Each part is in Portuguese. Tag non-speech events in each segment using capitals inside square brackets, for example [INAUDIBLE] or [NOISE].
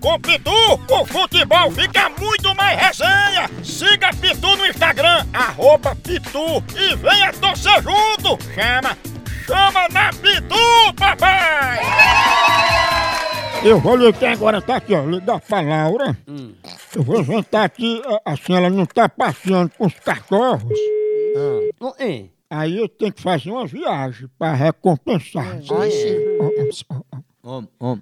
Com Pitu, o futebol fica muito mais resenha. Siga Pitu no Instagram, arroba Pitu e venha torcer junto. Chama, chama na Pitu, papai! Eu vou ligar agora, tá aqui, ó, ligar pra Laura. Eu vou jantar aqui, a- assim, ela não tá passeando com os cachorros. É? Aí eu tenho que fazer uma viagem pra recompensar. Om, om.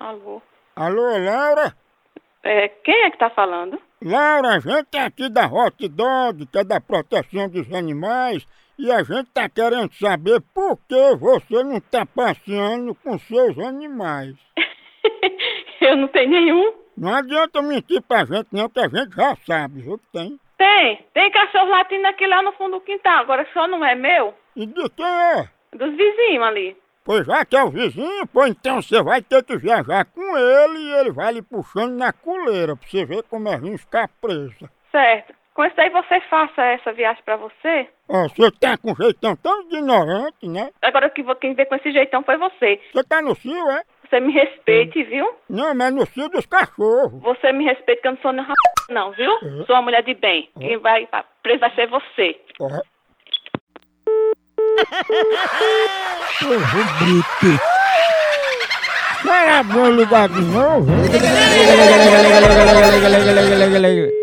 Alô? Alô, Laura? É, quem é que tá falando? Laura, a gente é aqui da Hot Dog, que é da proteção dos animais, e a gente tá querendo saber por que você não tá passeando com seus animais. [LAUGHS] Eu não tenho nenhum. Não adianta mentir pra gente não, que a gente já sabe, viu que tem. Tem, tem cachorro latindo aqui lá no fundo do quintal, agora só não é meu, E de quem é? dos vizinhos ali. Pois já que é o vizinho, pô, então você vai ter que viajar com ele e ele vai lhe puxando na coleira pra você ver como é ruim ficar presa. Certo. Com isso aí você faça essa viagem pra você. Ó, você tá com um jeitão tão ignorante, né? Agora que quem veio com esse jeitão foi você. Você tá no cio, é? Você me respeite, viu? Não, mas no cio dos cachorros. Você me respeite que eu não sou nem rap... não, viu? Sou uma mulher de bem. Quem vai pra preso vai ser você. Ó. [LAUGHS] Povo bruto. Será bom lugar de novo?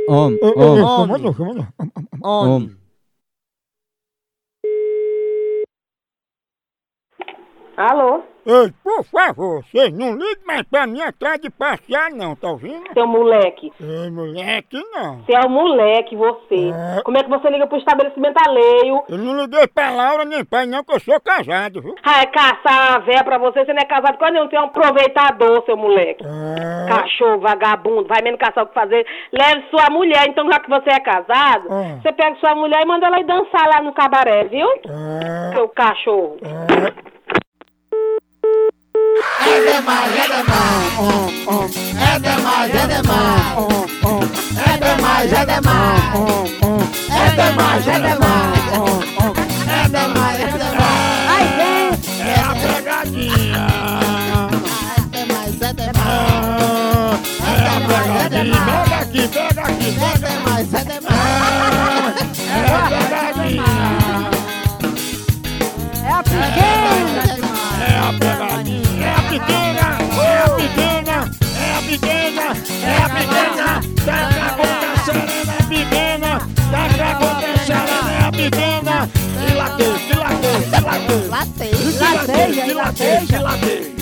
Om, om. Om, om. om. om. Alô? Ei, por favor, vocês não liguem mais pra mim atrás de passear não, tá ouvindo? Seu moleque. Ei, moleque, não. Você é um moleque, você. É. Como é que você liga pro estabelecimento alheio? Eu não liguei pra Laura nem pra não, que eu sou casado, viu? Ah, é caçar a véia pra você, você não é casado com nenhum, você é um aproveitador, seu moleque. É. Cachorro, vagabundo, vai mesmo caçar o que fazer. Leve sua mulher, então já que você é casado, É. você pega sua mulher e manda ela ir dançar lá no cabaré, viu? É. Seu cachorro. É. É Tá que acontecendo, é a pequena. Tá que acontecendo, é a pequena. Dilatei, dilatei, dilatei. Latei! Dilatei, dilatei, dilatei.